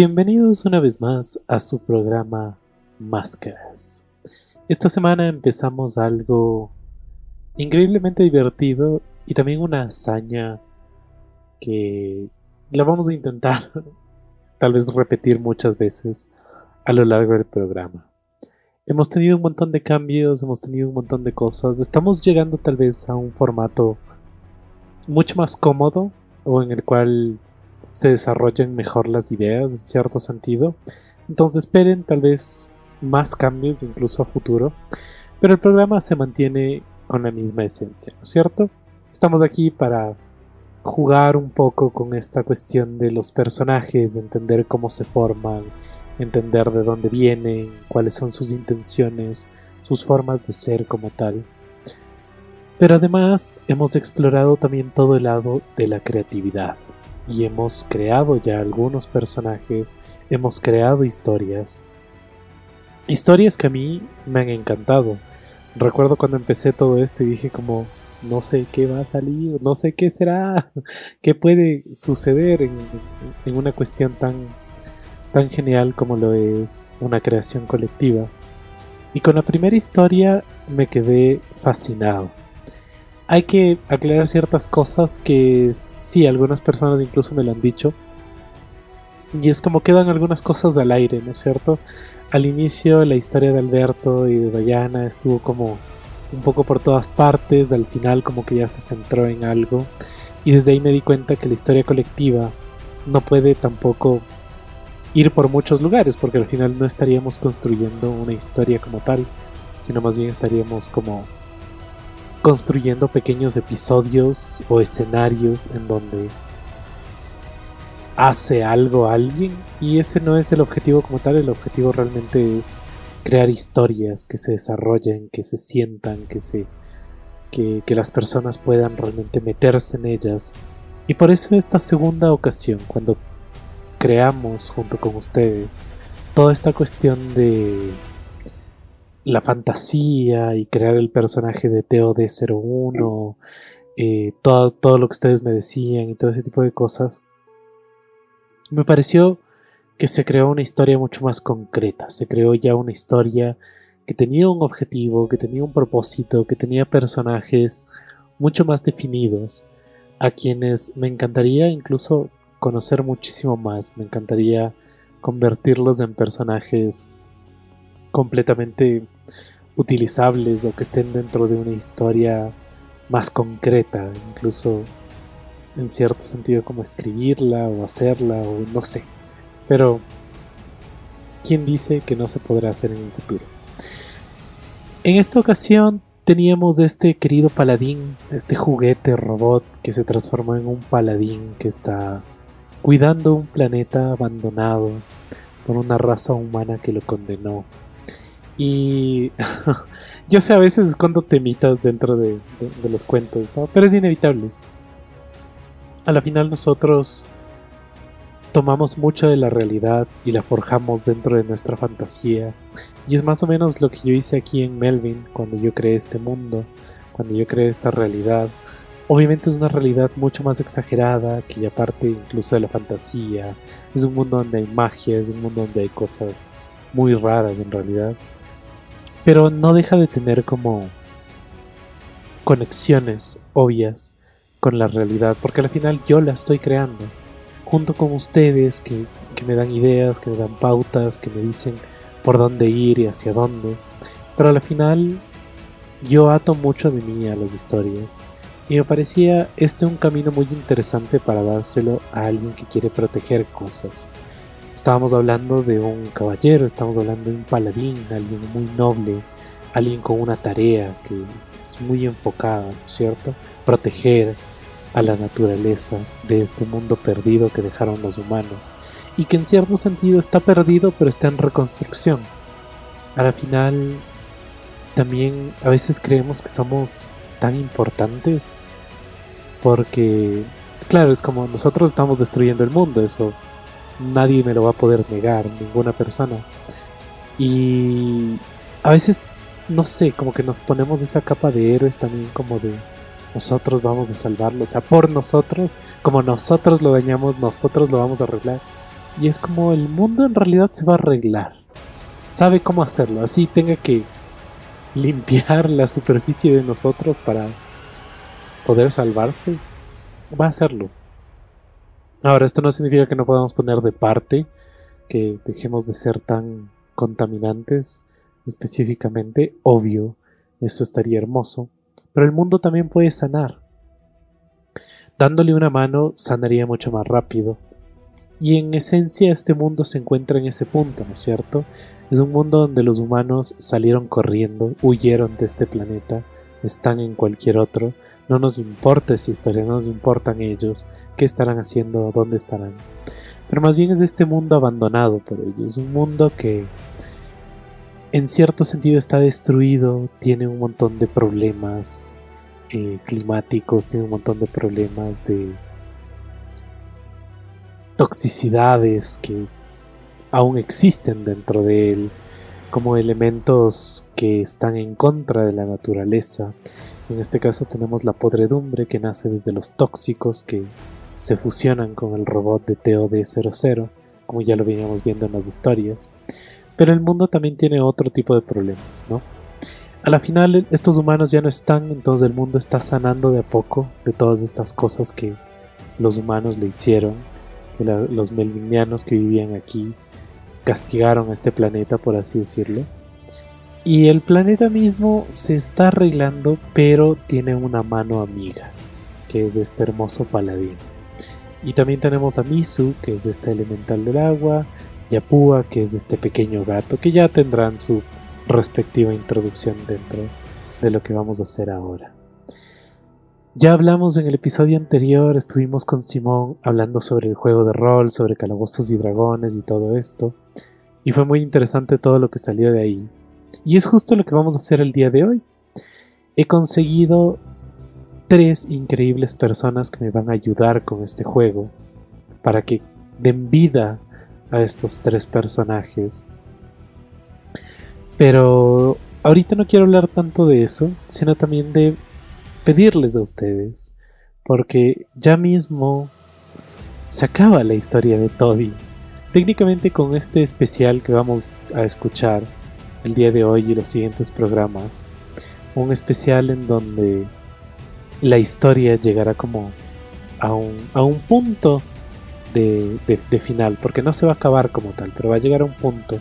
Bienvenidos una vez más a su programa Máscaras. Esta semana empezamos algo increíblemente divertido y también una hazaña que la vamos a intentar tal vez repetir muchas veces a lo largo del programa. Hemos tenido un montón de cambios, hemos tenido un montón de cosas. Estamos llegando tal vez a un formato mucho más cómodo o en el cual se desarrollen mejor las ideas en cierto sentido. Entonces esperen tal vez más cambios incluso a futuro. Pero el programa se mantiene con la misma esencia, ¿no es cierto? Estamos aquí para jugar un poco con esta cuestión de los personajes, de entender cómo se forman, entender de dónde vienen, cuáles son sus intenciones, sus formas de ser como tal. Pero además hemos explorado también todo el lado de la creatividad, y hemos creado ya algunos personajes, hemos creado historias. Historias que a mí me han encantado. Recuerdo cuando empecé todo esto y dije como, no sé qué va a salir, no sé qué será, qué puede suceder en, en una cuestión tan, tan genial como lo es una creación colectiva. Y con la primera historia me quedé fascinado hay que aclarar ciertas cosas que sí, algunas personas incluso me lo han dicho. Y es como quedan algunas cosas al aire, ¿no es cierto? Al inicio la historia de Alberto y de Diana estuvo como un poco por todas partes, al final como que ya se centró en algo. Y desde ahí me di cuenta que la historia colectiva no puede tampoco ir por muchos lugares, porque al final no estaríamos construyendo una historia como tal, sino más bien estaríamos como construyendo pequeños episodios o escenarios en donde hace algo alguien y ese no es el objetivo como tal, el objetivo realmente es crear historias que se desarrollen, que se sientan, que se que, que las personas puedan realmente meterse en ellas. Y por eso esta segunda ocasión, cuando creamos junto con ustedes toda esta cuestión de la fantasía y crear el personaje de TOD01, eh, todo, todo lo que ustedes me decían y todo ese tipo de cosas, me pareció que se creó una historia mucho más concreta, se creó ya una historia que tenía un objetivo, que tenía un propósito, que tenía personajes mucho más definidos, a quienes me encantaría incluso conocer muchísimo más, me encantaría convertirlos en personajes completamente utilizables o que estén dentro de una historia más concreta, incluso en cierto sentido como escribirla o hacerla o no sé. Pero, ¿quién dice que no se podrá hacer en el futuro? En esta ocasión teníamos este querido paladín, este juguete robot que se transformó en un paladín que está cuidando un planeta abandonado por una raza humana que lo condenó y yo sé a veces cuando temitas dentro de, los cuentos, pero es inevitable. A la final nosotros tomamos mucho de la realidad y la forjamos dentro de nuestra fantasía. Y es más o menos lo que yo hice aquí en Melvin cuando yo creé este mundo, cuando yo creé esta realidad. Obviamente es una realidad mucho más exagerada que ya parte incluso de la fantasía. Es un mundo donde hay magia, es un mundo donde hay cosas muy raras en realidad pero no deja de tener como conexiones obvias con la realidad, porque al final yo la estoy creando, junto con ustedes que, me dan ideas, que me dan pautas, que me dicen por dónde ir y hacia dónde, pero al final yo ato mucho de mí a las historias. Y me parecía este un camino muy interesante para dárselo a alguien que quiere proteger cosas. Estábamos hablando de un caballero, estamos hablando de un paladín, alguien muy noble, alguien con una tarea que es muy enfocada, ¿cierto? Proteger a la naturaleza de este mundo perdido que dejaron los humanos y que en cierto sentido está perdido pero está en reconstrucción. A la final también a veces creemos que somos tan importantes porque claro, es como nosotros estamos destruyendo el mundo, eso nadie me lo va a poder negar, ninguna persona. Y a veces, no sé, como que nos ponemos esa capa de héroes también como de nosotros vamos a salvarlo, o sea, por nosotros, como nosotros lo dañamos, nosotros lo vamos a arreglar. y es como el mundo en realidad se va a arreglar. Sabe cómo hacerlo, así tenga que limpiar la superficie de nosotros para poder salvarse, va a hacerlo. Ahora, esto no significa que no podamos poner de parte, que dejemos de ser tan contaminantes específicamente, obvio, eso estaría hermoso, pero el mundo también puede sanar. Dándole una mano sanaría mucho más rápido. Y en esencia este mundo se encuentra en ese punto, ¿no es cierto? Es un mundo donde los humanos salieron corriendo, huyeron de este planeta, están en cualquier otro, no nos importa esa historia, no nos importan ellos, qué estarán haciendo, dónde estarán. Pero más bien es este mundo abandonado por ellos, un mundo que en cierto sentido está destruido, tiene un montón de problemas eh, climáticos, tiene un montón de problemas de toxicidades que aún existen dentro de él, como elementos que están en contra de la naturaleza. En este caso tenemos la podredumbre que nace desde los tóxicos que se fusionan con el robot de TOD-00, como ya lo veníamos viendo en las historias. Pero el mundo también tiene otro tipo de problemas, ¿no? A la final estos humanos ya no están, entonces el mundo está sanando de a poco de todas estas cosas que los humanos le hicieron, que los melvinianos que vivían aquí castigaron a este planeta, por así decirlo. Y el planeta mismo se está arreglando, pero tiene una mano amiga, que es este hermoso paladín. Y también tenemos a Misu, que es este elemental del agua, y a Pua, que es este pequeño gato, que ya tendrán su respectiva introducción dentro de lo que vamos a hacer ahora. Ya hablamos en el episodio anterior, estuvimos con Simón hablando sobre el juego de rol, sobre calabozos y dragones y todo esto, y fue muy interesante todo lo que salió de ahí. Y es justo lo que vamos a hacer el día de hoy. He conseguido tres increíbles personas que me van a ayudar con este juego para que den vida a estos tres personajes. Pero ahorita no quiero hablar tanto de eso, sino también de pedirles a ustedes, porque ya mismo se acaba la historia de Toby. Técnicamente con este especial que vamos a escuchar el día de hoy y los siguientes programas, un especial en donde la historia llegará como a un, a un punto de, final, porque no se va a acabar como tal, pero va a llegar a un punto,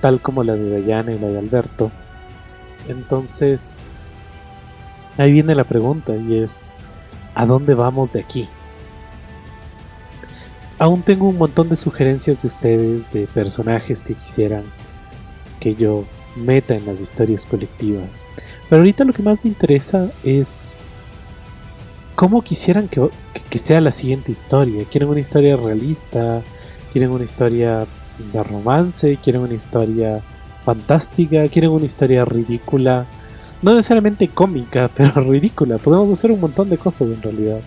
tal como la de Dayana y la de Alberto. Entonces, ahí viene la pregunta y es, ¿a dónde vamos de aquí? Aún tengo un montón de sugerencias de ustedes, de personajes que quisieran que yo meta en las historias colectivas. Pero ahorita lo que más me interesa es cómo quisieran que, sea la siguiente historia. ¿Quieren una historia realista? ¿Quieren una historia de romance? ¿Quieren una historia fantástica? ¿Quieren una historia ridícula? No necesariamente cómica, pero ridícula. Podemos hacer un montón de cosas en realidad.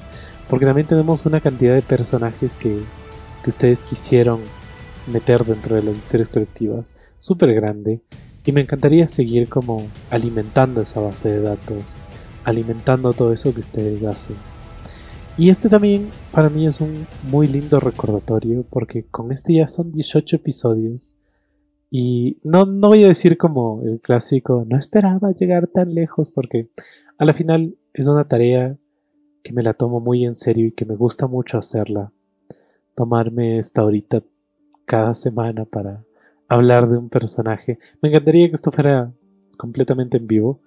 Porque también tenemos una cantidad de personajes que, que ustedes quisieron meter dentro de las historias colectivas. Súper grande. Y me encantaría seguir como alimentando esa base de datos alimentando todo eso que ustedes hacen. Y este también para mí es un muy lindo recordatorio porque con este ya son 18 episodios y no, no voy a decir como el clásico, no esperaba llegar tan lejos porque a la final es una tarea que me la tomo muy en serio y que me gusta mucho hacerla. Tomarme esta horita cada semana para hablar de un personaje. Me encantaría que esto fuera completamente en vivo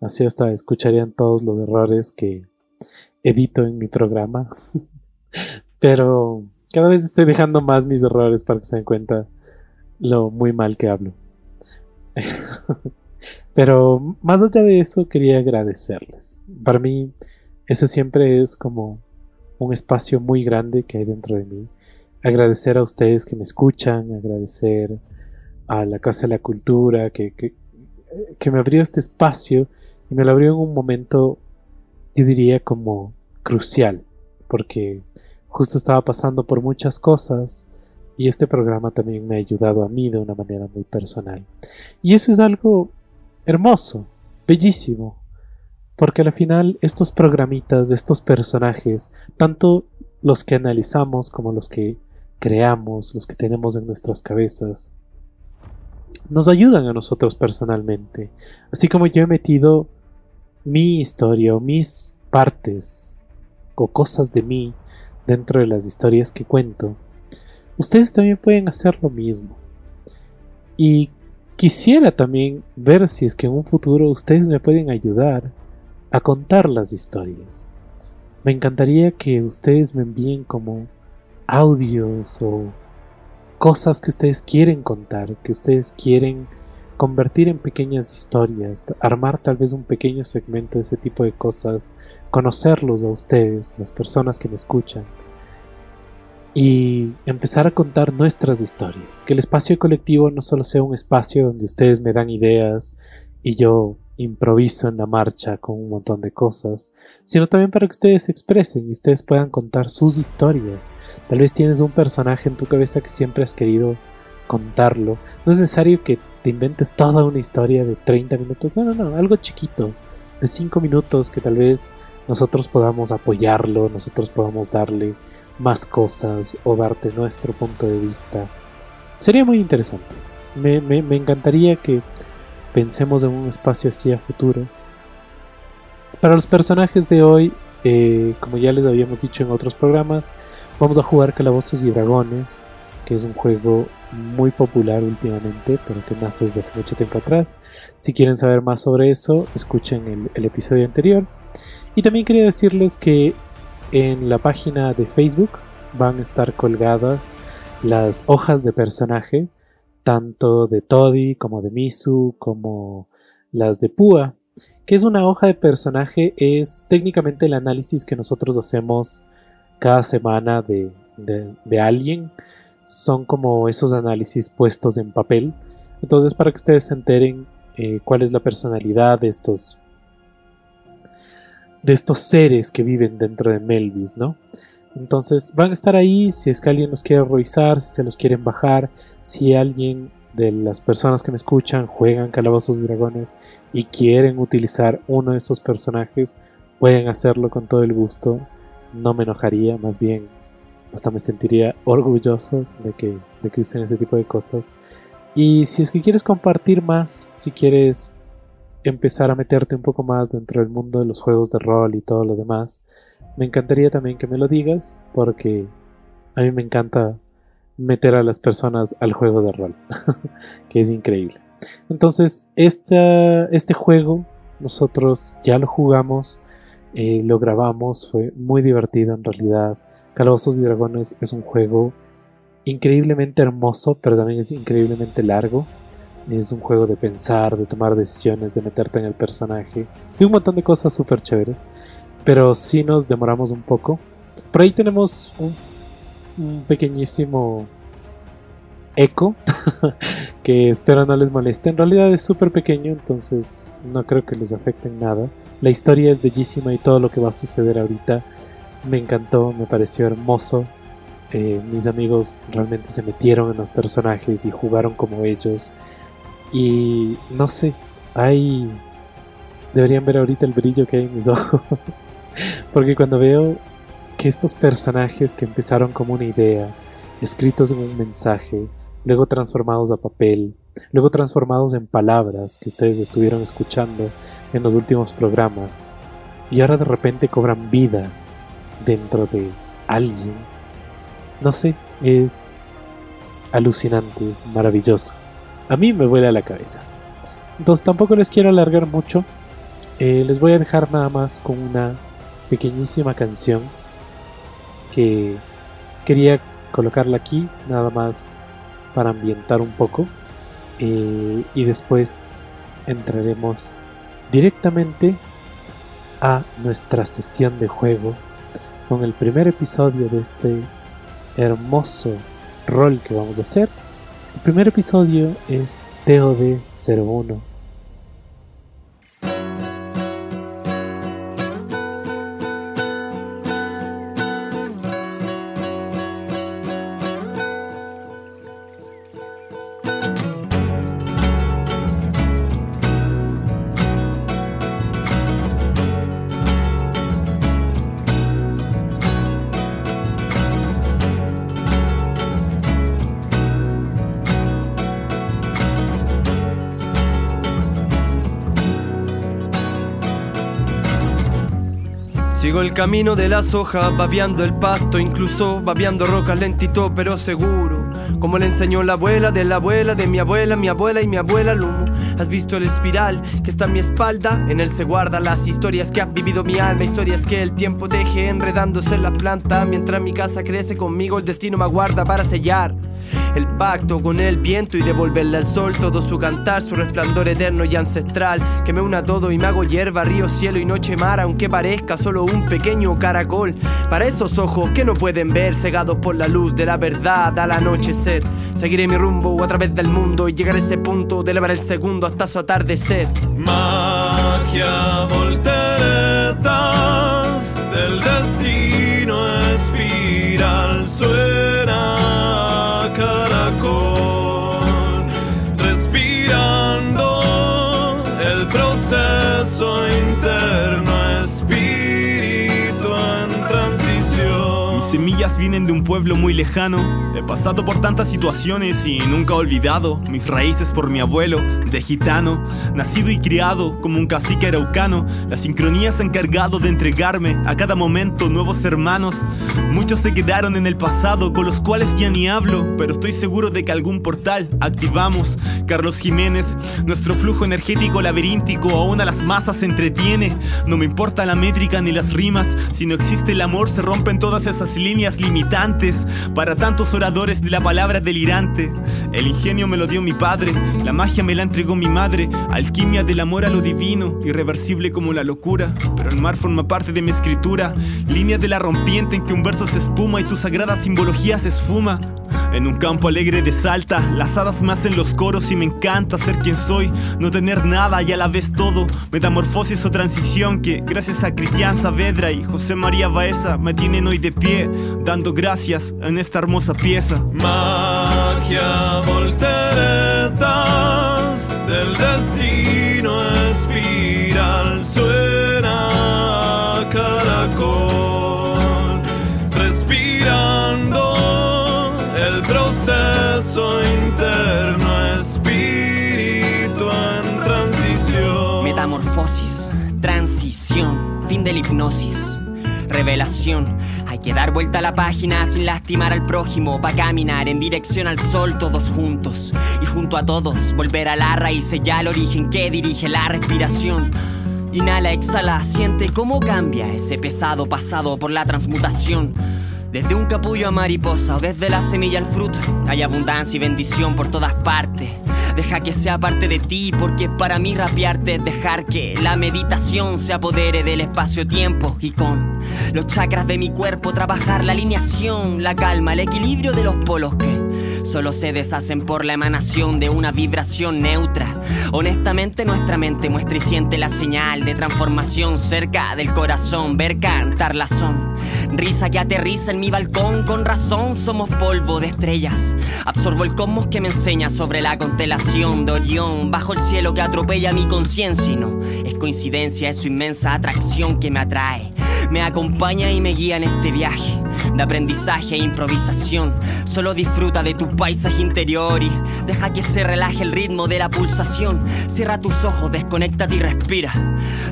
Así hasta escucharían todos los errores que edito en mi programa. Pero cada vez estoy dejando más mis errores para que se den cuenta lo muy mal que hablo. Pero más allá de eso quería agradecerles. Para mí eso siempre es como un espacio muy grande que hay dentro de mí. Agradecer a ustedes que me escuchan, agradecer a la Casa de la Cultura que, que, me abrió este espacio y me lo abrió en un momento, yo diría como crucial, porque justo estaba pasando por muchas cosas y este programa también me ha ayudado a mí de una manera muy personal. Y eso es algo hermoso, bellísimo, porque al final estos programitas estos personajes, tanto los que analizamos como los que creamos, los que tenemos en nuestras cabezas, nos ayudan a nosotros personalmente. Así como yo he metido mi historia o mis partes o cosas de mí dentro de las historias que cuento, ustedes también pueden hacer lo mismo. Y quisiera también ver si es que en un futuro ustedes me pueden ayudar a contar las historias. Me encantaría que ustedes me envíen como audios o cosas que ustedes quieren contar, que ustedes quieren convertir en pequeñas historias, armar tal vez un pequeño segmento de ese tipo de cosas, conocerlos a ustedes, las personas que me escuchan, y empezar a contar nuestras historias, que el espacio colectivo no solo sea un espacio donde ustedes me dan ideas y yo improviso en la marcha con un montón de cosas, sino también para que ustedes se expresen y ustedes puedan contar sus historias. Tal vez tienes un personaje en tu cabeza que siempre has querido contarlo. No es necesario que te inventes toda una historia de 30 minutos, no, no, no, algo chiquito, de 5 minutos que tal vez nosotros podamos apoyarlo, nosotros podamos darle más cosas o darte nuestro punto de vista. Sería muy interesante. Me, me, me encantaría que pensemos en un espacio así a futuro. Para los personajes de hoy, eh, como ya les habíamos dicho en otros programas, vamos a jugar Calabozos y Dragones, que es un juego muy popular últimamente, pero que nace desde hace mucho tiempo atrás. Si quieren saber más sobre eso, escuchen el, el episodio anterior. Y también quería decirles que en la página de Facebook van a estar colgadas las hojas de personaje tanto de Toddy como de Misu, como las de Pua, que es una hoja de personaje, es técnicamente el análisis que nosotros hacemos cada semana de, de, alguien. Son como esos análisis puestos en papel. Entonces, para que ustedes se enteren eh, cuál es la personalidad de estos de estos seres que viven dentro de Melvis, ¿no? Entonces van a estar ahí si es que alguien los quiere revisar, si se los quieren bajar, si alguien de las personas que me escuchan juegan Calabozos y Dragones y quieren utilizar uno de esos personajes, pueden hacerlo con todo el gusto. No me enojaría, más bien hasta me sentiría orgulloso de que, de que usen ese tipo de cosas. Y si es que quieres compartir más, si quieres empezar a meterte un poco más dentro del mundo de los juegos de rol y todo lo demás, me encantaría también que me lo digas porque a mí me encanta meter a las personas al juego de rol, que es increíble. Entonces, este juego nosotros ya lo jugamos, eh, lo grabamos, fue muy divertido en realidad. Calabozos y Dragones es un juego increíblemente hermoso, pero también es increíblemente largo. Es un juego de pensar, de tomar decisiones, de meterte en el personaje, de un montón de cosas súper chéveres pero sí nos demoramos un poco. Por ahí tenemos un, pequeñísimo eco que espero no les moleste. En realidad es súper pequeño, entonces no creo que les afecte en nada. La historia es bellísima y todo lo que va a suceder ahorita me encantó, me pareció hermoso. Eh, mis amigos realmente se metieron en los personajes y jugaron como ellos. Y no sé, hay... Deberían ver ahorita el brillo que hay en mis ojos. Porque cuando veo que estos personajes que empezaron como una idea, escritos en un mensaje, luego transformados a papel, luego transformados en palabras que ustedes estuvieron escuchando en los últimos programas, y ahora de repente cobran vida dentro de alguien, no sé, es alucinante, es maravilloso. A mí me vuela la cabeza. Entonces tampoco les quiero alargar mucho. Eh, les voy a dejar nada más con una pequeñísima canción que quería colocarla aquí nada más para ambientar un poco eh, y después entraremos directamente a nuestra sesión de juego con el primer episodio de este hermoso rol que vamos a hacer. El primer episodio es TOD 01 el camino de las hojas, babeando el pasto, incluso babeando rocas lentito pero seguro. Como le enseñó la abuela de la abuela de mi abuela, mi abuela y mi abuela Lumo. ¿Has visto el espiral que está en mi espalda? En él se guardan las historias que ha vivido mi alma, historias que el tiempo deje enredándose en la planta. Mientras mi casa crece conmigo, el destino me aguarda para sellar el pacto con el viento y devolverle al sol todo su cantar, su resplandor eterno y ancestral, que me una todo y me hago hierba, río, cielo y noche mar, aunque parezca solo un pequeño caracol. Para esos ojos que no pueden ver, cegados por la luz de la verdad al anochecer, seguiré mi rumbo a través del mundo y llegar a ese punto de elevar el segundo hasta su atardecer. Magia, volteretas del de un pueblo muy lejano. He pasado por tantas situaciones y nunca he olvidado mis raíces por mi abuelo, de gitano, nacido y criado como un cacique araucano. La sincronía se ha encargado de entregarme a cada momento nuevos hermanos. Muchos se quedaron en el pasado, con los cuales ya ni hablo, pero estoy seguro de que algún portal activamos. Carlos Jiménez, nuestro flujo energético laberíntico aún a las masas se entretiene. No me importa la métrica ni las rimas, si no existe el amor se rompen todas esas líneas Para tantos oradores de la palabra delirante, el ingenio me lo dio mi padre, la magia me la entregó mi madre, alquimia del amor a lo divino, irreversible como la locura. Pero el mar forma parte de mi escritura, línea de la rompiente en que un verso se espuma y tu sagrada simbología se esfuma. En un campo alegre de Salta, las hadas me hacen los coros y me encanta ser quien soy, no tener nada y a la vez todo. Metamorfosis o transición que, gracias a Cristian Saavedra y José María Baeza, me tienen hoy de pie, dando gracias en esta hermosa pieza. Magia, volteretas del de la hipnosis, revelación. Hay que dar vuelta a la página sin lastimar al prójimo, pa' caminar en dirección al sol todos juntos. Y junto a todos, volver a la raíz, ya el origen que dirige la respiración. Inhala, exhala, siente cómo cambia ese pesado pasado por la transmutación. Desde un capullo a mariposa o desde la semilla al fruto, hay abundancia y bendición por todas partes. Deja que sea parte de ti, porque para mí rapearte es dejar que la meditación se apodere del espacio-tiempo. Y con los chakras de mi cuerpo trabajar la alineación, la calma, el equilibrio de los polos que solo se deshacen por la emanación de una vibración neutra. Honestamente, nuestra mente muestra y siente la señal de transformación cerca del corazón, ver cantar la son. Risa que aterriza en mi balcón, con razón somos polvo de estrellas. Absorbo el cosmos que me enseña sobre la constelación de Orión, bajo el cielo que atropella mi conciencia y no es coincidencia, es su inmensa atracción que me atrae. Me acompaña y me guía en este viaje de aprendizaje e improvisación. Solo disfruta de tu paisaje interior y deja que se relaje el ritmo de la pulsación. Cierra tus ojos, desconéctate y respira.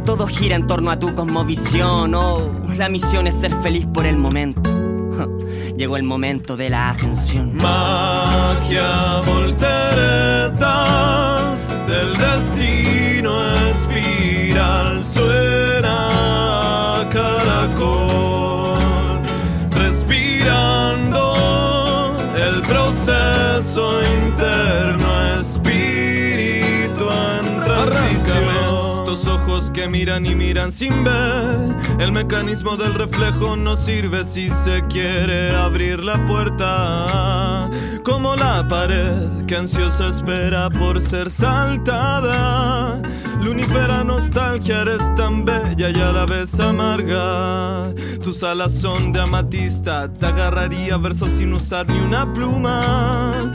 Todo gira en torno a tu cosmovisión. Oh, la misión es ser feliz por el momento. Llegó el momento de la ascensión. Magia, volteretas del destino, que miran y miran sin ver, el mecanismo del reflejo no sirve si se quiere abrir la puerta. Como la pared que ansiosa espera por ser saltada. Lunifera nostalgia, eres tan bella y a la vez amarga. Tus alas son de amatista, te agarraría versos sin usar ni una pluma.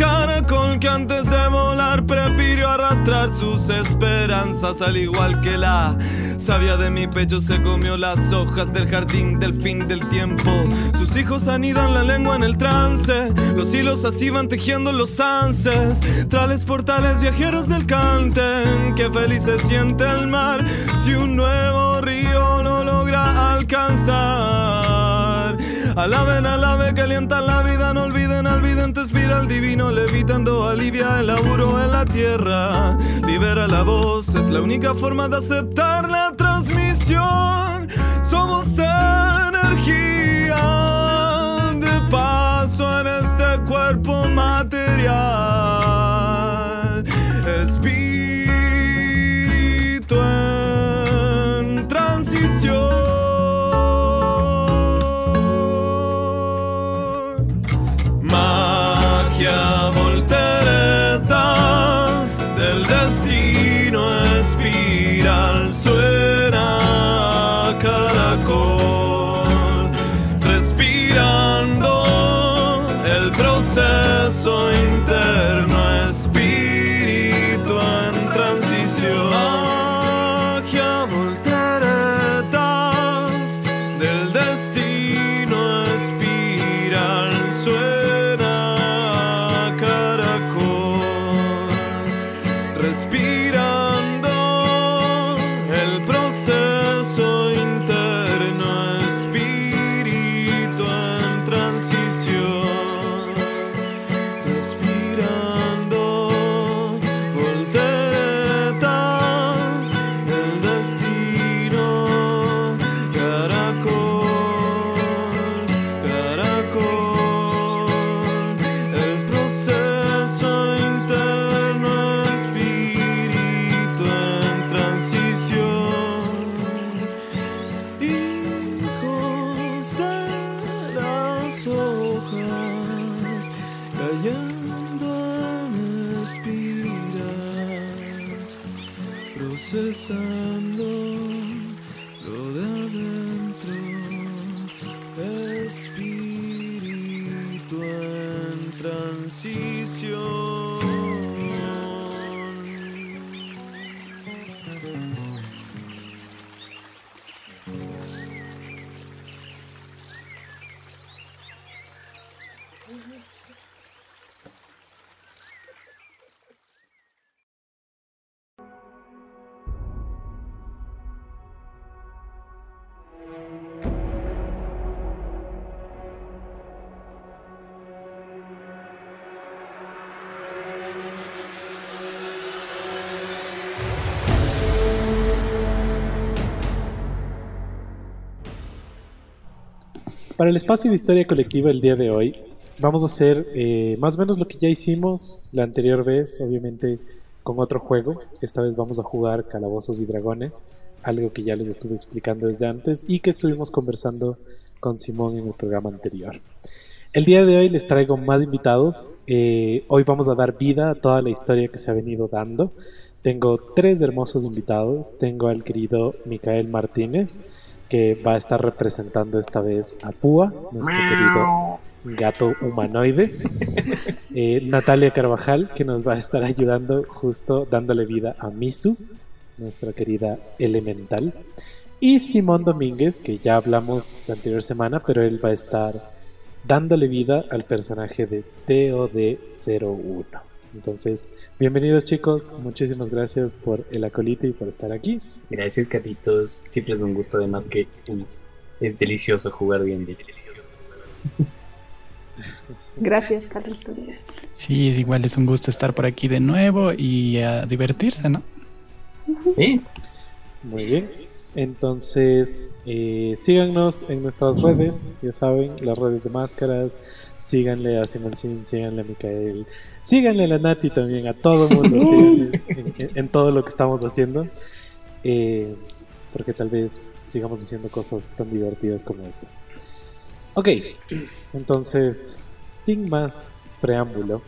Caracol que antes de volar prefirió arrastrar sus esperanzas, al igual que la Sabia de mi pecho se comió las hojas del jardín del fin del tiempo. Sus hijos anidan la lengua en el trance. Los hilos así van tejiendo los anses. Trales portales viajeros del canten. Qué feliz se siente el mar si un nuevo río no logra alcanzar. Alaben, alabe, que alientan la vida, al vidente, espiral divino, levitando, alivia el laburo en la tierra. Libera la voz, es la única forma de aceptar la transmisión. Somos energía en espiral, procesando Para el espacio de historia colectiva el día de hoy, vamos a hacer eh, más o menos lo que ya hicimos la anterior vez, obviamente con otro juego. Esta vez vamos a jugar Calabozos y Dragones, algo que ya les estuve explicando desde antes y que estuvimos conversando con Simón en el programa anterior. El día de hoy les traigo más invitados. Eh, hoy vamos a dar vida a toda la historia que se ha venido dando. Tengo tres hermosos invitados. Tengo al querido Micael Martínez, que va a estar representando esta vez a Púa, nuestro querido gato humanoide. Eh, Natalia Carvajal, que nos va a estar ayudando justo dándole vida a Misu, nuestra querida elemental. Y Simón Domínguez, que ya hablamos la anterior semana, pero él va a estar dándole vida al personaje de TOD01. Entonces, bienvenidos chicos, muchísimas gracias por el acolite y por estar aquí. Gracias, Catitos. Siempre es un gusto, además que uh, es delicioso jugar bien. Gracias, Carlitos. Sí, es igual, es un gusto estar por aquí de nuevo y a divertirse, ¿no? Sí, Muy bien. Entonces, eh, síganos en nuestras redes, ya saben, las redes de máscaras. Síganle a Simoncín, síganle a Micael, síganle a la Nati también, a todo el mundo, en, en- en todo lo que estamos haciendo. eh, porque tal vez sigamos haciendo cosas tan divertidas como esta. Ok, entonces, sin más preámbulo,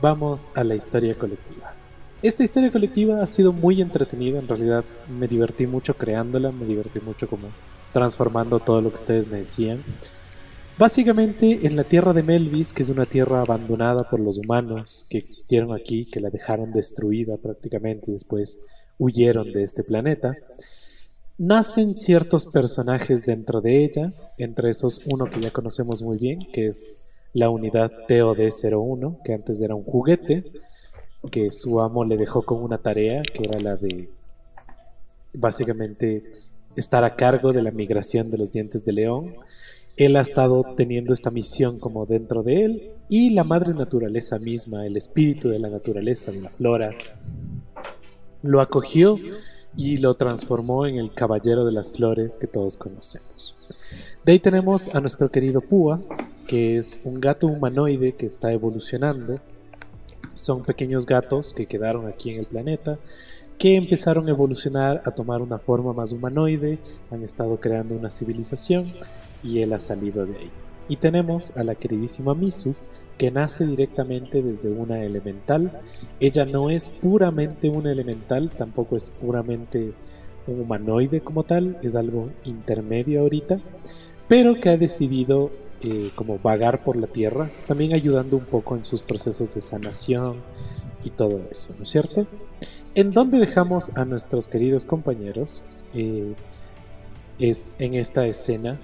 vamos a la historia colectiva. Esta historia colectiva ha sido muy entretenida, en realidad me divertí mucho creándola, me divertí mucho como transformando todo lo que ustedes me decían. Básicamente en la tierra de Melvis, que es una tierra abandonada por los humanos que existieron aquí, que la dejaron destruida prácticamente y después huyeron de este planeta, nacen ciertos personajes dentro de ella, entre esos uno que ya conocemos muy bien, que es la unidad TOD-01, que antes era un juguete, que su amo le dejó con una tarea, que era la de básicamente estar a cargo de la migración de los dientes de león. Él ha estado teniendo esta misión como dentro de él y la madre naturaleza misma, el espíritu de la naturaleza, de la flora, lo acogió y lo transformó en el caballero de las flores que todos conocemos. De ahí tenemos a nuestro querido Púa, que es un gato humanoide que está evolucionando. Son pequeños gatos que quedaron aquí en el planeta, que empezaron a evolucionar a tomar una forma más humanoide, han estado creando una civilización y él ha salido de ahí. Y tenemos a la queridísima Misu, que nace directamente desde una elemental. Ella no es puramente una elemental, tampoco es puramente un humanoide como tal, es algo intermedio ahorita, pero que ha decidido eh, como vagar por la tierra, también ayudando un poco en sus procesos de sanación y todo eso, ¿no es cierto? ¿En dónde dejamos a nuestros queridos compañeros? Eh, es en esta escena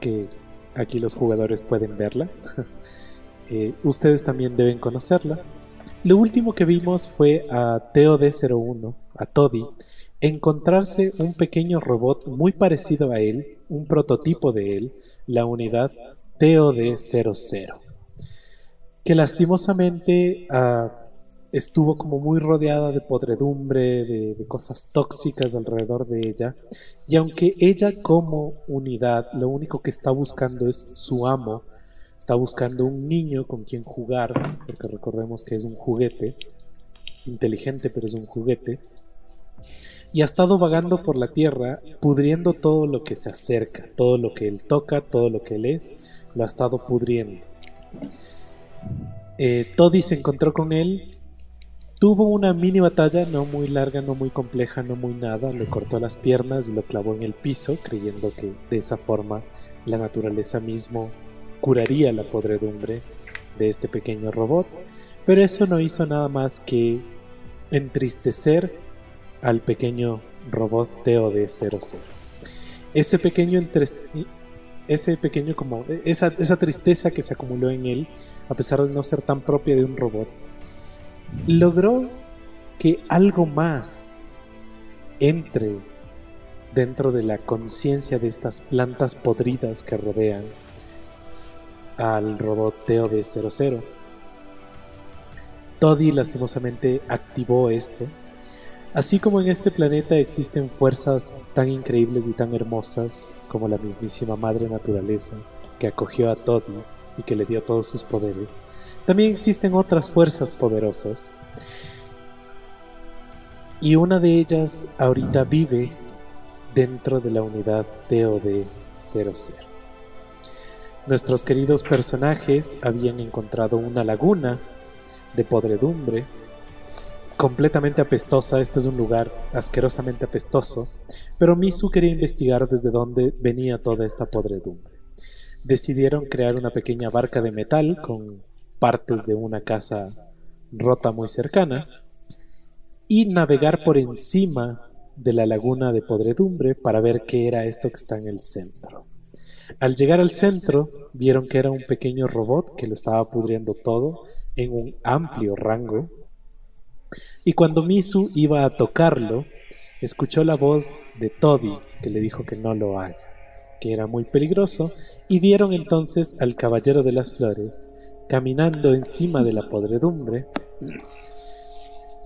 que aquí los jugadores pueden verla. Eh, ustedes también deben conocerla. Lo último que vimos fue a TOD-01, a Toddy, encontrarse un pequeño robot muy parecido a él, un prototipo de él, la unidad TOD-00, que lastimosamente ah, estuvo como muy rodeada de podredumbre, de, cosas tóxicas alrededor de ella, y aunque ella como unidad lo único que está buscando es su amo, está buscando un niño con quien jugar, porque recordemos que es un juguete, inteligente pero es un juguete, y ha estado vagando por la tierra, pudriendo todo lo que se acerca, todo lo que él toca, todo lo que él es, lo ha estado pudriendo. Eh, Toddy se encontró con él, tuvo una mini batalla, no muy larga, no muy compleja, no muy nada, le cortó las piernas y lo clavó en el piso, creyendo que de esa forma la naturaleza mismo curaría la podredumbre de este pequeño robot, pero eso no hizo nada más que entristecer al pequeño robot Teo de 00. Ese pequeño ese pequeño como esa, esa tristeza que se acumuló en él, a pesar de no ser tan propia de un robot, logró que algo más entre dentro de la conciencia de estas plantas podridas que rodean al robot Teo de 00. Toddy lastimosamente activó esto. Así como en este planeta existen fuerzas tan increíbles y tan hermosas como la mismísima Madre Naturaleza que acogió a Toddy y que le dio todos sus poderes, también existen otras fuerzas poderosas. Y una de ellas ahorita vive dentro de la unidad TOD 00. Nuestros queridos personajes habían encontrado una laguna de podredumbre completamente apestosa. Este es un lugar asquerosamente apestoso, pero Misu quería investigar desde dónde venía toda esta podredumbre. Decidieron crear una pequeña barca de metal con partes de una casa rota muy cercana y navegar por encima de la laguna de podredumbre para ver qué era esto que está en el centro. Al llegar al centro, vieron que era un pequeño robot que lo estaba pudriendo todo en un amplio rango. Y cuando Misu iba a tocarlo, escuchó la voz de Toddy que le dijo que no lo haga, que era muy peligroso, y vieron entonces al Caballero de las Flores caminando encima de la podredumbre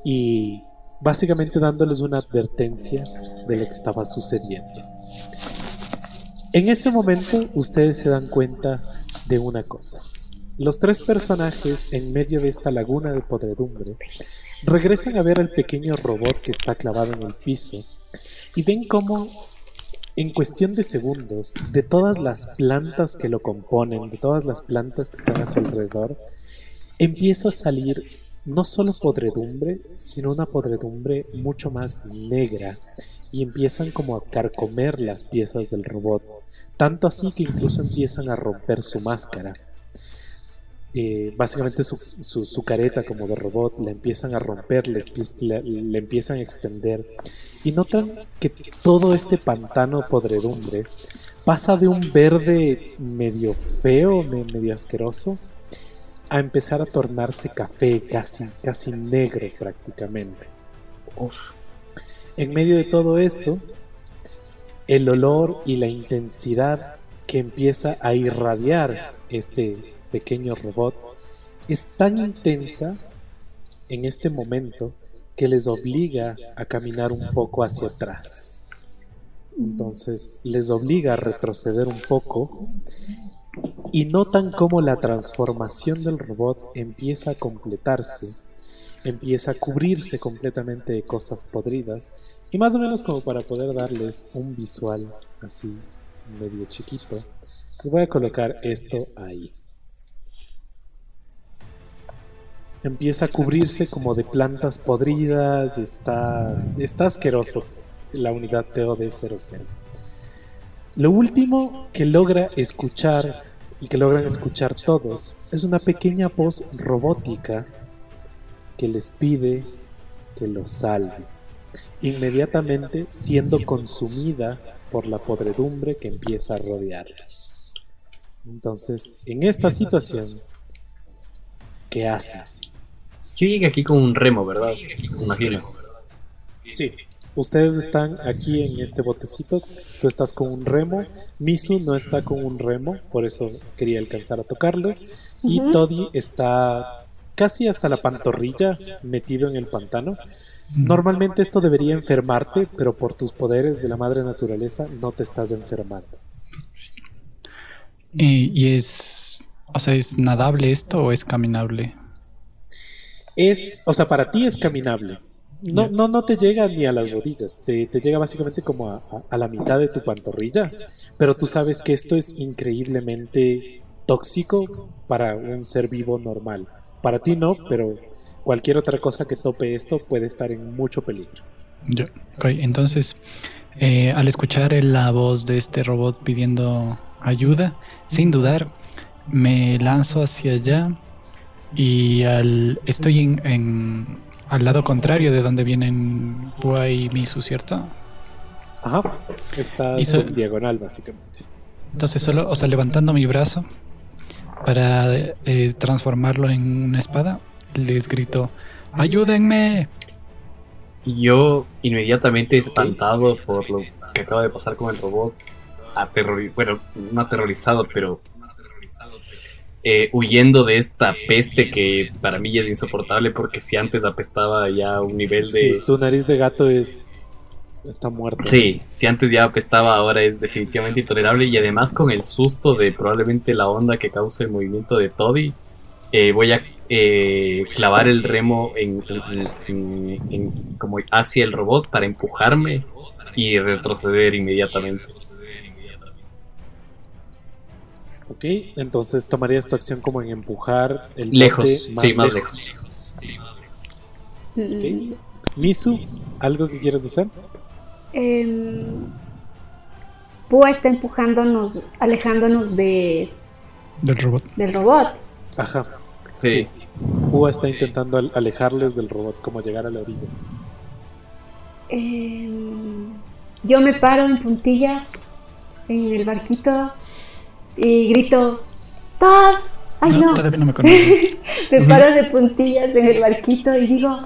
y básicamente dándoles una advertencia de lo que estaba sucediendo. En ese momento ustedes se dan cuenta de una cosa. Los tres personajes en medio de esta laguna de podredumbre regresan a ver al pequeño robot que está clavado en el piso y ven cómo en cuestión de segundos de todas las plantas que lo componen, de todas las plantas que están a su alrededor, empieza a salir no solo podredumbre, sino una podredumbre mucho más negra y empiezan como a carcomer las piezas del robot, tanto así que incluso empiezan a romper su máscara. Eh, básicamente su, su- su careta como de robot la empiezan a romper, le, le empiezan a extender y notan que todo este pantano podredumbre pasa de un verde medio feo, me- medio asqueroso, a empezar a tornarse café, casi, casi negro prácticamente. Uf. En medio de todo esto, el olor y la intensidad que empieza a irradiar este pequeño robot es tan intensa en este momento que les obliga a caminar un poco hacia atrás. Entonces les obliga a retroceder un poco y notan cómo la transformación del robot empieza a completarse, empieza a cubrirse completamente de cosas podridas y más o menos como para poder darles un visual así medio chiquito, voy a colocar esto ahí. Empieza a cubrirse como de plantas podridas, está, está asqueroso la unidad TOD00. Lo último que logra escuchar y que logran escuchar todos es una pequeña voz robótica que les pide que los salve, inmediatamente siendo consumida por la podredumbre que empieza a rodearlos. Entonces, en esta situación, ¿qué haces? Yo llegué aquí con un remo, ¿verdad? Me imagino. Sí. Ustedes están aquí en este botecito, tú estás con un remo, Misu no está con un remo, por eso quería alcanzar a tocarlo, y. Toddy está casi hasta la pantorrilla metido en el pantano. Normalmente esto debería enfermarte, pero por tus poderes de la madre naturaleza no te estás enfermando. Y, y es. O sea, ¿es nadable esto o es caminable? Es, o sea, para ti es caminable. No, no, no te llega ni a las rodillas, te, te llega básicamente como a, a- a la mitad de tu pantorrilla, pero tú sabes que esto es increíblemente tóxico para un ser vivo normal. Para ti no, pero cualquier otra cosa que tope esto puede estar en mucho peligro. Yo, ok, entonces, eh, al escuchar la voz de este robot pidiendo ayuda, sin dudar, me lanzo hacia allá y al, estoy en, en- al lado contrario de donde vienen Pua y Misu, ¿cierto? Ajá, está Y so- en diagonal básicamente. Entonces solo, o sea, levantando mi brazo para eh, transformarlo en una espada, les grito, ¡ayúdenme! Yo inmediatamente espantado por lo que acaba de pasar con el robot, aterrori bueno, no aterrorizado, pero eh, huyendo de esta peste que para mí ya es insoportable porque si antes apestaba ya a un nivel Sí, de... tu nariz de gato es está muerta. Sí, si antes ya apestaba, ahora es definitivamente intolerable y además con el susto de probablemente la onda que causa el movimiento de Toddy, eh, voy a eh, clavar el remo en, en- en- en- como hacia el robot para empujarme y retroceder inmediatamente. Ok, entonces tomarías tu acción como en empujar el Lejos, bote sí, más lejos. Mm, Misu, ¿algo que quieras decir? em, Púa está empujándonos, alejándonos de, Del robot. del robot. Ajá. Sí. Sí. Está intentando al- alejarles del robot, como llegar a la orilla. Em, yo me paro en puntillas en el barquito y grito, ¡Todd! ¡Ay No, no! todavía no me conoce. Me paro de puntillas en el barquito y digo,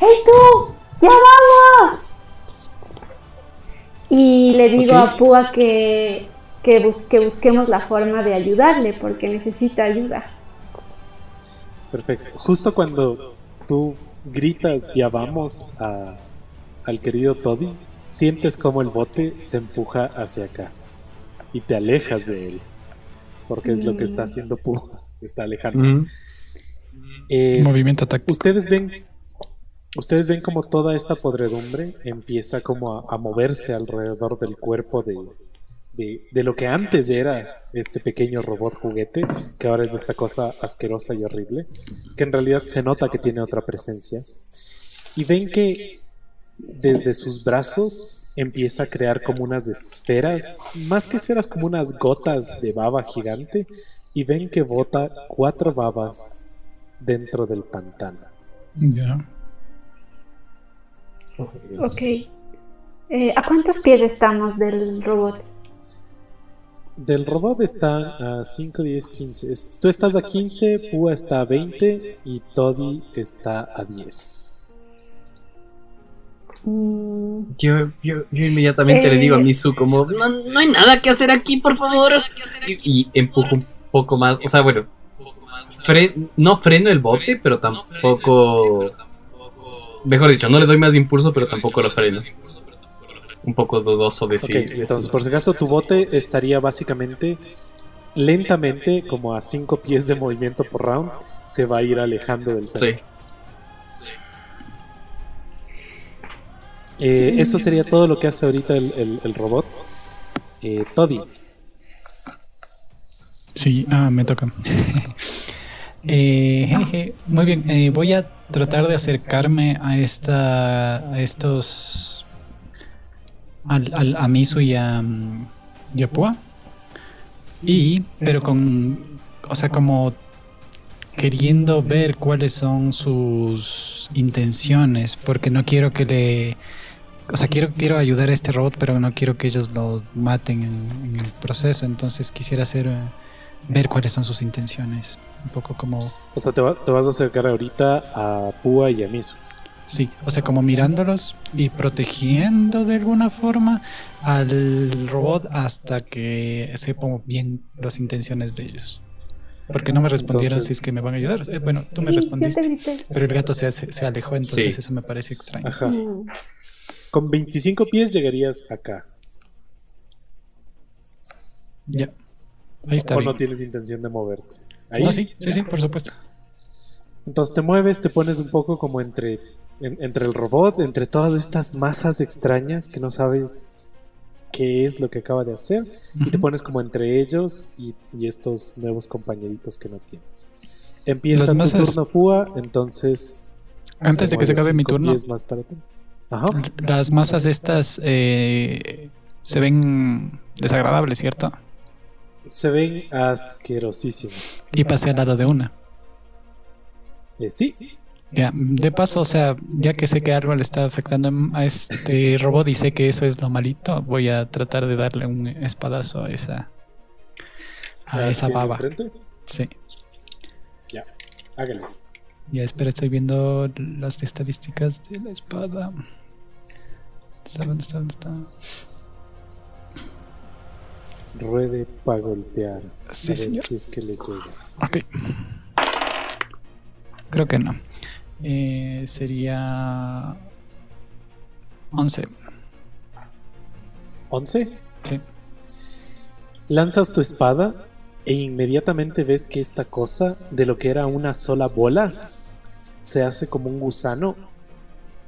¡Hey tú! ¡Ya vamos! Y le digo a Púa que, que, bus- que busquemos la forma de ayudarle porque necesita ayuda. Perfecto. Justo cuando tú gritas ya vamos a, al querido Toddy, sientes como el bote se empuja hacia acá y te alejas de él. Porque es lo que está haciendo Púa, está alejándose. Ujú. Eh, Movimiento táctico. Ustedes ven, ustedes ven como toda esta podredumbre empieza como a, a moverse alrededor del cuerpo de, de, de lo que antes era este pequeño robot juguete, que ahora es esta cosa asquerosa y horrible, que en realidad se nota que tiene otra presencia. Y ven que desde sus brazos empieza a crear como unas esferas, más que esferas como unas gotas de baba gigante y ven que bota cuatro babas dentro del pantano. Ya. Dios. Ok. Eh, ¿A cuántos pies estamos del robot? Del robot están a 5, 10, 15. Es- Tú estás a 15, Púa está a 20 y Toddy está a 10. Mm, Yo, yo, yo inmediatamente Eh. le digo a Misu como, no, no hay nada que hacer aquí, por favor. Y, y empujo un poco más, o sea, bueno, fre- no freno el bote, pero tampoco... Mejor dicho, no le doy más impulso, pero tampoco lo freno. Un poco dudoso de si... Ok, de si- entonces por si acaso tu bote estaría básicamente lentamente, como a 5 pies de movimiento por round, se va a ir alejando del Sí. Eh, eso sería todo lo que hace ahorita el, el- el robot. Eh, Toddy, Sí, ah, me toca. Eh, muy bien, eh, voy a tratar de acercarme a esta, a estos, al, al- a Misu y a, mm, y a Pua. Y, pero con, o sea, como queriendo ver cuáles son sus intenciones, porque no quiero que le, o sea, quiero, quiero ayudar a este robot, pero no quiero que ellos lo maten en, en el proceso, entonces quisiera hacer, eh, ver cuáles son sus intenciones, un poco como, o sea, te, va- te vas a acercar ahorita a Púa y a Misu. sí, o sea, como mirándolos y protegiendo de alguna forma al robot hasta que sepa bien las intenciones de ellos. Porque no me respondieron Entonces- si es que me van a ayudar. Eh, bueno, tú me sí, respondiste. Pero el gato se, se, se alejó, entonces Sí. eso me parece extraño. Ajá. Con 25 pies llegarías acá. Ya. Ahí está. o bien. no tienes intención de moverte. Ahí. No, sí, sí, sí, por supuesto. Entonces te mueves, te pones un poco como entre, en- entre el robot, entre todas estas masas extrañas que no sabes qué es lo que acaba de hacer, y te pones como entre ellos y, y estos nuevos compañeritos que no tienes. Empieza Las tu masas- turno Púa, entonces. Antes de que se acabe mi turno, más para ti. Ajá. las masas estas eh, se ven desagradables, ¿cierto? Se ven asquerosísimos. Y pasé al lado de una. Eh, sí, Ya, de paso, o sea, ya que sé que algo le está afectando a este robot y sé que eso es lo malito, voy a tratar de darle un espadazo a esa a ¿La esa baba. Sí. Ya, hágale. Ya, espera, estoy viendo las estadísticas de la espada. ¿Está- ¿Dónde está? ¿Dónde está? Ruede para golpear. Sí, a ver señor. si es que le llega. Ok. Creo que no. Eh, sería 11. ¿11? Sí. Lanzas tu espada e inmediatamente ves que esta cosa, de lo que era una sola bola, se hace como un gusano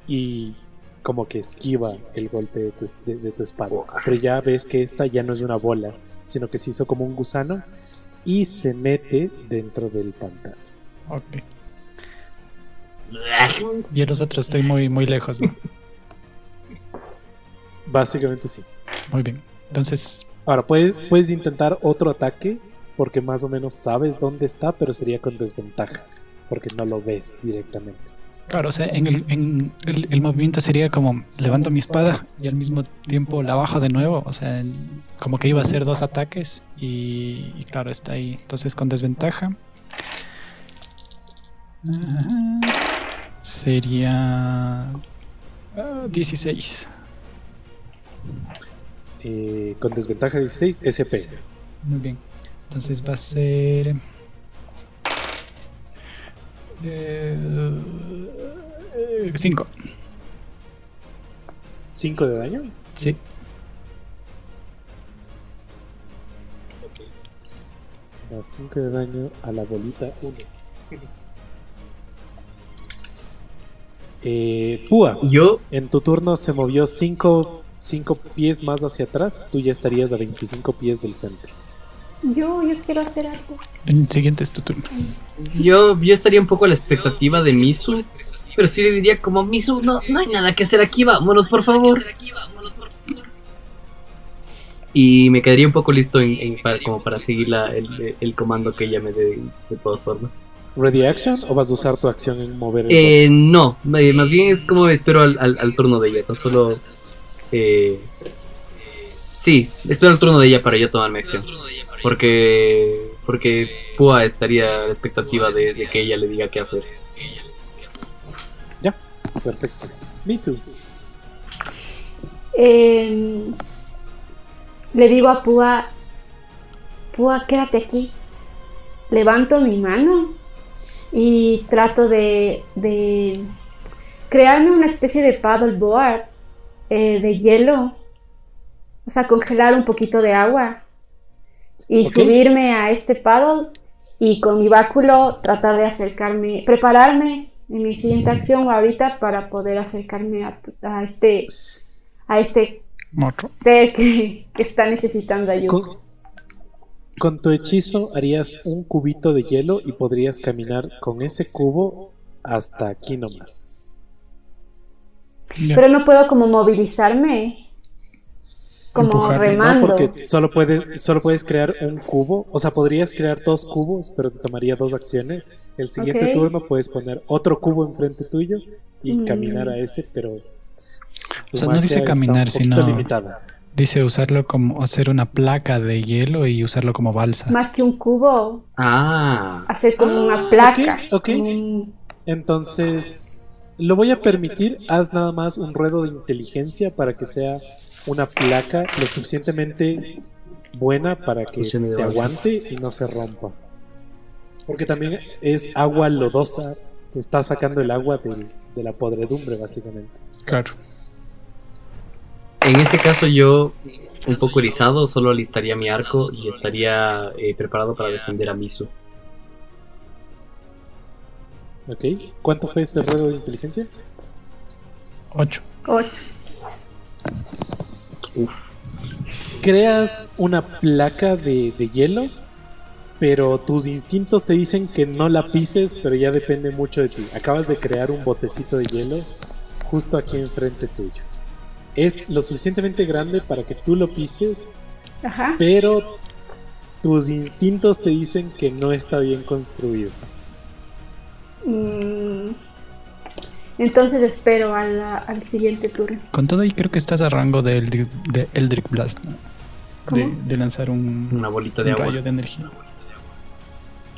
y como que esquiva el golpe de tu, de- de tu espada. Pero ya ves que esta ya no es una bola, sino que se hizo como un gusano y se mete dentro del pantano. Ok. Y los otros estoy muy, muy lejos, ¿no? Básicamente sí. Muy bien. Entonces, Ahora, puedes, puedes intentar otro ataque porque más o menos sabes dónde está, pero sería con desventaja porque no lo ves directamente. claro, o sea, en el, en el, el movimiento sería como levanto mi espada y al mismo tiempo la bajo de nuevo. O sea, en- como que iba a hacer dos ataques y, y claro, está ahí. Entonces, con desventaja. Ajá. Sería. ah, 16. Eh, con desventaja 16, SP. Muy bien. Entonces va a ser. 5. 5 de daño. Sí. Da 5 de daño a la bolita 1. Eh, Púa, Yo, en tu turno se movió 5 pies más hacia atrás. Tú ya estarías a 25 pies del centro. Yo, yo quiero hacer algo. El siguiente es tu turno. yo, yo estaría un poco a la expectativa de Misu, pero sí le diría como, Misu, no, no hay nada que hacer aquí, vámonos por favor. Y me quedaría un poco listo en, en- para- como para seguir la- el, el comando que ella me dé de todas formas. ¿Ready action o vas a usar tu acción en mover el Eh, no, eh, más bien es como espero al, al- al turno de ella, tan solo... eh, sí, espero el turno de ella para yo tomar mi acción. Porque porque Pua estaría a la expectativa de, de que ella le diga qué hacer. Ya, perfecto. Misu, Eh, le digo a Púa, Púa, quédate aquí. Levanto mi mano y trato de, de crearme una especie de paddleboard eh, de hielo. O sea, congelar un poquito de agua y subirme a este paddle y con mi báculo tratar de acercarme, prepararme en mi siguiente acción o ahorita para poder acercarme a, tu- a este a este Otro. ser que, que está necesitando ayuda. con, con tu hechizo harías un cubito de hielo y podrías caminar con ese cubo hasta aquí nomás. Pero no puedo como movilizarme, como Empujarlo. No, No, remando. porque solo puedes, solo puedes crear un cubo. O sea, podrías crear dos cubos, pero te tomaría dos acciones. El siguiente Ok. turno puedes poner otro cubo enfrente tuyo y Mm. caminar a ese, pero. O sea, no dice caminar, sino- limitada. Dice usarlo como hacer una placa de hielo y usarlo como balsa. Más que un cubo, Ah, hacer como Ah, una placa. ok, ok. como un- Entonces, lo voy a permitir. Haz nada más un ruedo de inteligencia para que sea una placa lo suficientemente buena para que te aguante y no se rompa. Porque también es agua lodosa. Te está sacando el agua de la podredumbre, básicamente. Claro. en ese caso yo, un poco erizado, solo alistaría mi arco y estaría eh, preparado para defender a Misu. ¿Ok? ¿Cuánto fue ese ruedo de inteligencia? 8. Ocho. Uf. creas una placa de, de hielo, pero tus instintos te dicen que no la pises, pero ya depende mucho de ti. Acabas de crear un botecito de hielo justo aquí enfrente tuyo. Es lo suficientemente grande para que tú lo pises, Ajá. pero tus instintos te dicen que no está bien construido. Mm, Entonces espero a la- al siguiente turno. Con todo y creo que estás a rango de Eldritch, de Blast, ¿no? De, de lanzar un, Una bolita de un agua. rayo de energía.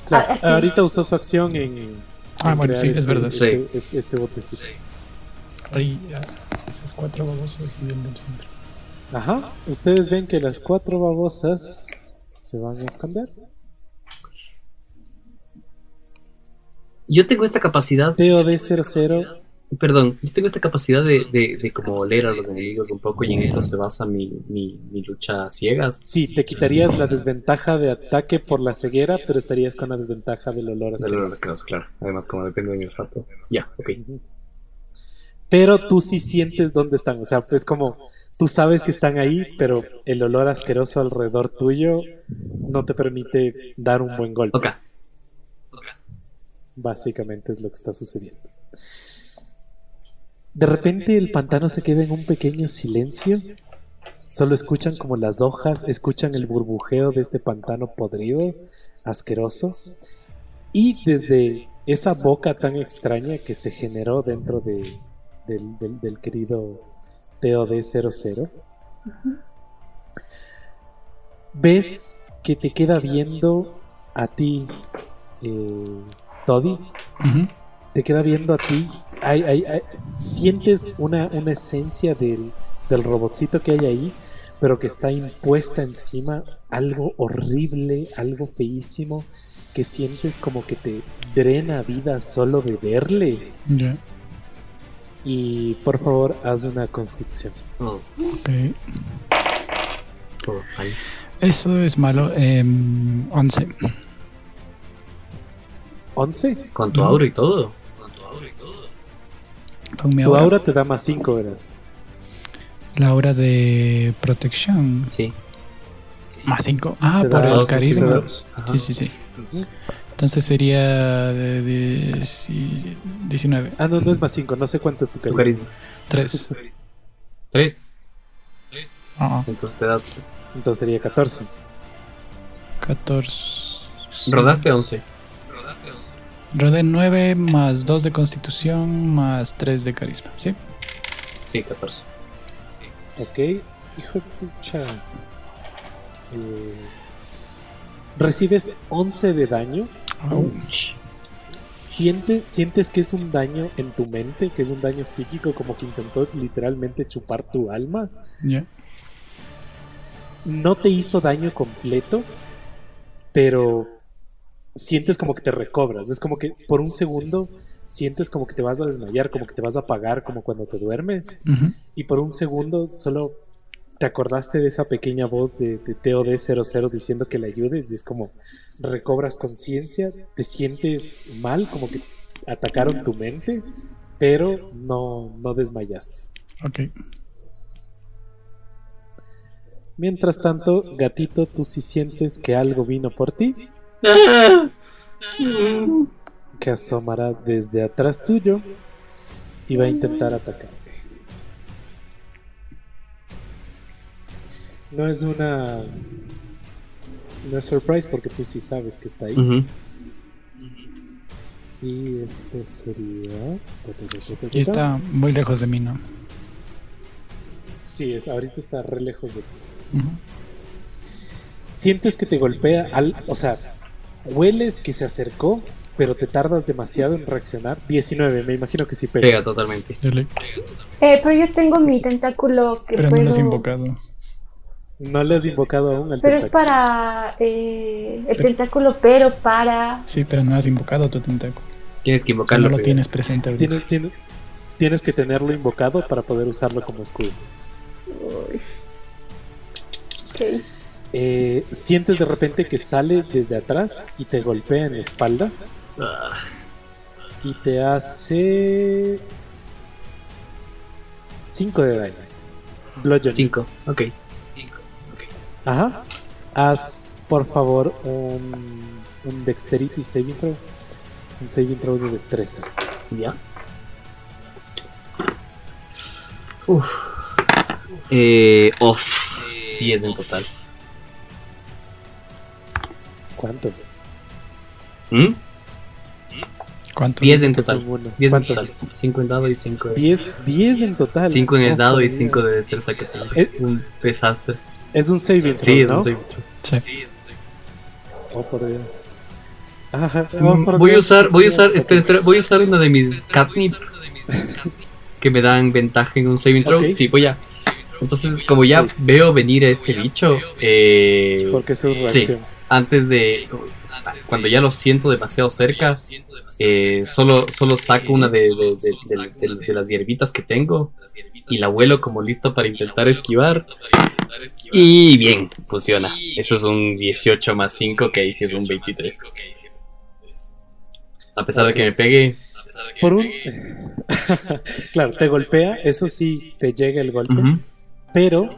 Claro, Ah, sí. ahorita usó su acción en, Ah, en bueno, sí, es este- verdad. Este, este- este botecito. Ahí, ya, esos cuatro babosos y el del centro. Ajá, ustedes ven que las cuatro babosas se van a esconder. Yo tengo esta capacidad, TOD 00 perdón, yo tengo esta capacidad de, de, de como leer a los enemigos un poco y en eso se basa mi, mi, mi lucha a ciegas. Sí, te quitarías la desventaja de ataque por la ceguera, pero estarías con la desventaja del olor De los asqueroso. asquerosos, claro. Además, como depende de mi rato. Ya, ok. Pero tú sí sientes dónde están. O sea, es como tú sabes que están ahí, pero el olor asqueroso alrededor tuyo no te permite dar un buen golpe. Ok. Básicamente es lo que está sucediendo. De repente el pantano se queda en un pequeño silencio. Solo escuchan como las hojas, escuchan el burbujeo de este pantano podrido, asqueroso. Y desde esa boca tan extraña que se generó dentro de, del, del- del querido TOD00, ves que te queda viendo a ti, eh, Toddy, te queda viendo a ti. Hay- hay- hay- sientes una, una esencia del, del robotcito que hay ahí, pero que está impuesta encima algo horrible, algo feísimo, que sientes como que te drena vida solo de verle. Y por favor, haz una constitución. Oh, ok. todo mal. Eso es malo. em, 11. 11. Con tu aura y todo. Con mi Tu aura. aura te da más 5 horas. La aura de protección. Sí. Más 5. Ah, por el carisma. sí. Sí, sí, sí. Entonces sería de, de 19. Ah, no, no es más 5. No sé cuánto es tu carisma. carisma. 3. Tres. Ah, Entonces te da Entonces sería 14. 14. Rodaste 11. Rodé 9 más 2 de constitución más 3 de carisma, ¿sí? Sí, 14. Ok, hijo de pucha. Eh, recibes 11 de daño. Ouch. Siente- sientes que es un daño en tu mente, que es un daño psíquico, como que intentó literalmente chupar tu alma. Ya. No te hizo daño completo, pero sientes como que te recobras. Es como que por un segundo sientes como que te vas a desmayar, como que te vas a apagar, como cuando te duermes. Y por un segundo solo te acordaste de esa pequeña voz de, de TOD00 diciendo que le ayudes y es como recobras conciencia, te sientes mal, como que atacaron tu mente, pero no, no desmayaste. Ok. Mientras tanto, gatito, tú sí sientes que algo vino por ti, que asomará desde atrás tuyo y va a intentar atacarte. No es una... No es surprise porque tú sí sabes que está ahí. Y esto sería... Y está muy lejos de mí, ¿no? Sí, es, ahorita está re lejos de ti. Sientes que te golpea al... O sea, hueles que se acercó, pero te tardas demasiado en reaccionar. 19, me imagino que sí pega. Pega totalmente. Dale. Eh, pero yo tengo mi tentáculo que Pero no puedo... lo has invocado. No le has invocado aún al Pero es tentáculo. para eh, el tentáculo, pero para... Sí, pero no has invocado tu tentáculo. Tienes que invocarlo. no lo tienes presente ahorita. Tienes, tienes, tienes que tenerlo invocado para poder usarlo como escudo. Uy. Ok. Eh, sientes de repente que sale desde atrás y te golpea en la espalda y te hace 5 de daño. Bludgeoning. 5. Ok. Ajá. Haz por favor un, un Dexterity Saving Throw. Un Saving Throw de destreza. Ya. Uf. Eh, off. 10 en total. ¿Cuánto? ¿Mm? ¿Cuánto? 10 en total. un uno. 10 en total. 5 en dado y 5 de... 10, 10 en total. 5 en el Oh, dado y 5 Dios. de destreza que tengo. Es- un desastre. Es un saving throw, Sí, es un saving throw. Sí. Oh, por Dios. Ajá, oh, por Voy a Dios. usar, voy a usar, espera, espera, voy a usar una de mis catnip que me dan ventaja en un saving throw. Ok. Sí, voy a. Entonces, como ya Sí. veo venir a este bicho, eh, Porque eso es sí, reacción. Antes de. Cuando ya lo siento demasiado cerca, eh, solo, solo saco una de, de- de- de- de- de las hierbitas que tengo y la vuelo como listo para intentar esquivar. Y bien, funciona. Eso es un 18 más 5, que ahí sí es un 23. A pesar de que me pegue. Por un. claro, te golpea, eso sí, te llega el golpe. Pero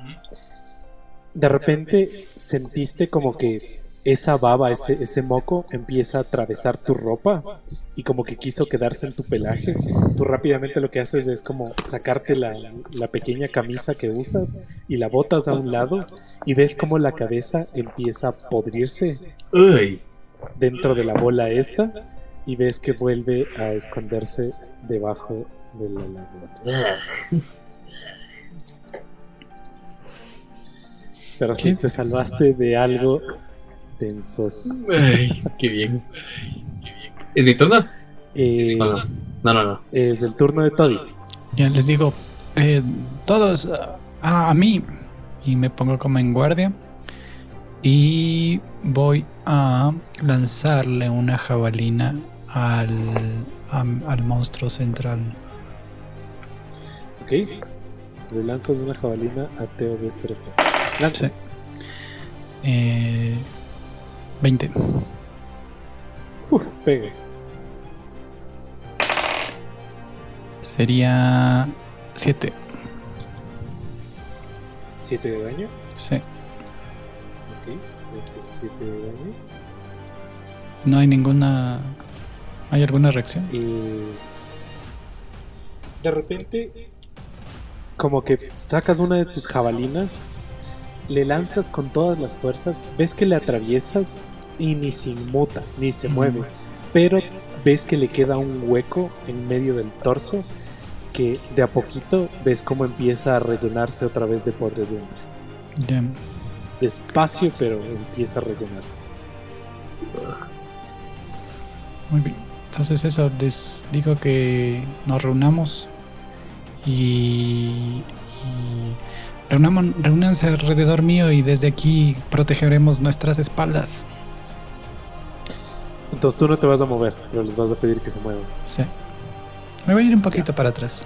de repente sentiste como que esa baba, ese, ese moco empieza a atravesar tu ropa y como que quiso quedarse en tu pelaje. Tú rápidamente lo que haces es como sacarte la, la pequeña camisa que usas y la botas a un lado y ves como la cabeza empieza a podrirse Uy. dentro de la bola esta y ves que vuelve a esconderse debajo de la laguna. Pero sí, te salvaste de algo densos. Ay, qué bien. ¿Es mi turno? Eh, ¿O no? No, no, no. es el turno de Toddy. Ya les digo, eh, todos ah, a mí. Y me pongo como en guardia. Y voy a lanzarle una jabalina al, al monstruo central. ¿Ok? Le lanzas una jabalina a TOB06. Lanzas. Eh, 20. Uf, pegas. Sería 7. 7 de daño. Sí. Ok. Ese es 7 de daño. No hay ninguna. ¿Hay alguna reacción? Y de repente, como que sacas una de tus jabalinas le lanzas con todas las fuerzas, ves que le atraviesas y ni se inmuta, ni se mueve, pero ves que le queda un hueco en medio del torso que de a poquito ves cómo empieza a rellenarse otra vez de podredumbre. Ya. Despacio, pero empieza a rellenarse. Muy bien. Entonces eso, les digo que nos reunamos y, y reunamos, reúnanse alrededor mío y desde aquí protegeremos nuestras espaldas. Entonces tú no te vas a mover, pero les vas a pedir que se muevan. Sí. Me voy a ir un poquito para atrás.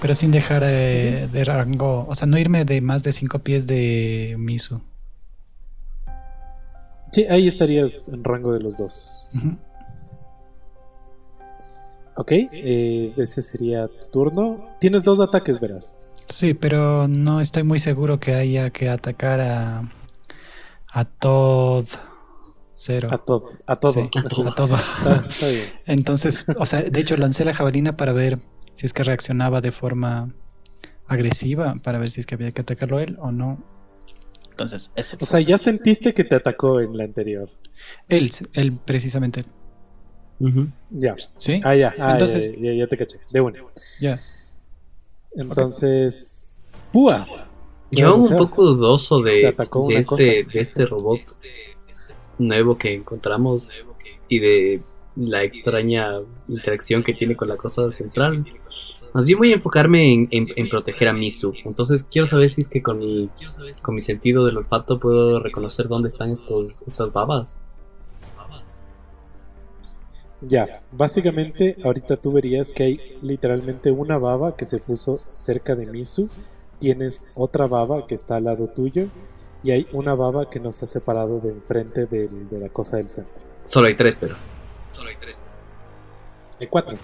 Pero sin dejar eh, de rango, o sea, no irme de más de 5 pies de Misu. Sí, ahí estarías en rango de los dos. Ujú. Ok, eh, ese sería tu turno. Tienes dos ataques, verás. Sí, pero no estoy muy seguro que haya que atacar a a Todd Cero. A todo. A todo. Sí, a todo. Está, está bien. Entonces, o sea, de hecho lancé la jabalina para ver si es que reaccionaba de forma agresiva, para ver si es que había que atacarlo él o no. Entonces, ese O sea, ya sentiste que te atacó en la anterior. él, él precisamente. Ya. ¿Sí? Ah, ya. Ah, Entonces- ya, ya, ya te caché. De una. Ya. Entonces. Púa. ¿qué Yo un poco dudoso de, este, de este robot nuevo que encontramos y de la extraña interacción que tiene con la cosa central. Más bien voy a enfocarme en, en- en proteger a Misu. Entonces quiero saber si es que con mi, con mi sentido del olfato puedo reconocer dónde están estos, estas babas. Ya, básicamente ahorita tú verías que hay literalmente una baba que se puso cerca de Misu, tienes otra baba que está al lado tuyo y hay una baba que nos ha separado de enfrente del- de la cosa del centro. Solo hay tres, pero. Hay cuatro.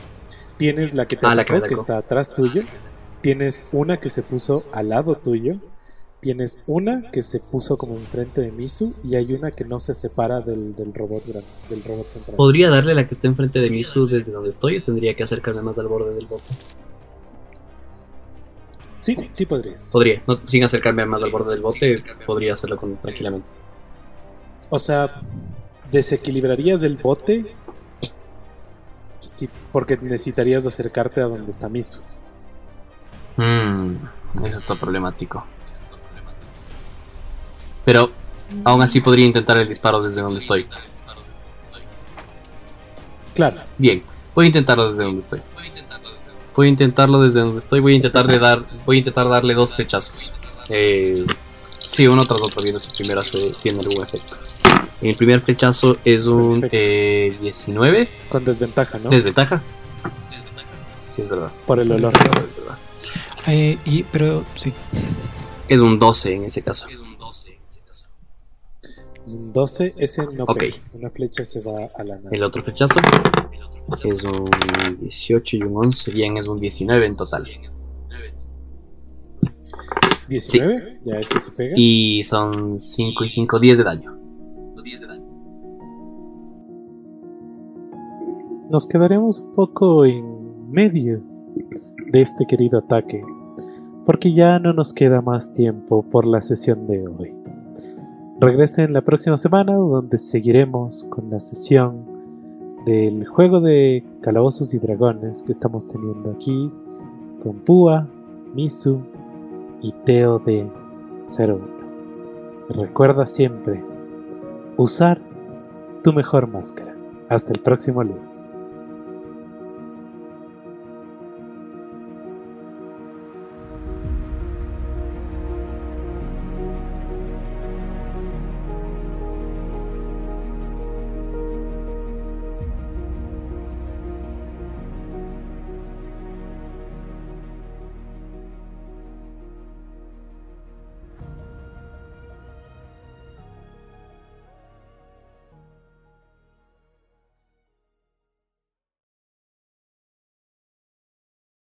Tienes la que te Ah, la que está atrás tuyo, tienes una que se puso al lado tuyo, tienes una que se puso como enfrente de Misu y hay una que no se separa del, del robot gran- del robot central. ¿Podría darle la que está enfrente de Misu desde donde estoy o tendría que acercarme más al borde del bote? Sí, sí podrías. Podría, no- sin acercarme más al borde del bote, podría hacerlo con, tranquilamente. O sea, desequilibrarías el bote sí, porque necesitarías acercarte a donde está Misu. Mm, eso está problemático. Pero aún así podría intentar el disparo desde donde estoy. Claro, Bien, voy a intentarlo desde donde estoy. Voy a intentarlo desde donde estoy. Voy a intentar de dar, voy a intentar darle dos flechazos. Eh, sí, uno tras otro, viendo si primero se tiene algún efecto. El primer flechazo es un eh, 19. con desventaja, ¿no? ¿Desventaja? Sí, es verdad. Por el olor. Es verdad. Eh, y, pero sí. Es un 12 en ese caso. Es un 12, ese no Ok. pega. Una flecha se va a la nada. El otro flechazo es un 18 y un 11. Bien, es un 19 en total. 19, ya ese se pega. Y son 5 y 5, 10 de daño. Nos quedaremos un poco en medio de este querido ataque, porque ya no nos queda más tiempo por la sesión de hoy. Regresen la próxima semana donde seguiremos con la sesión del juego de calabozos y dragones que estamos teniendo aquí con Púa, Misu y Teo de 01. Y recuerda siempre usar tu mejor máscara. Hasta el próximo lunes.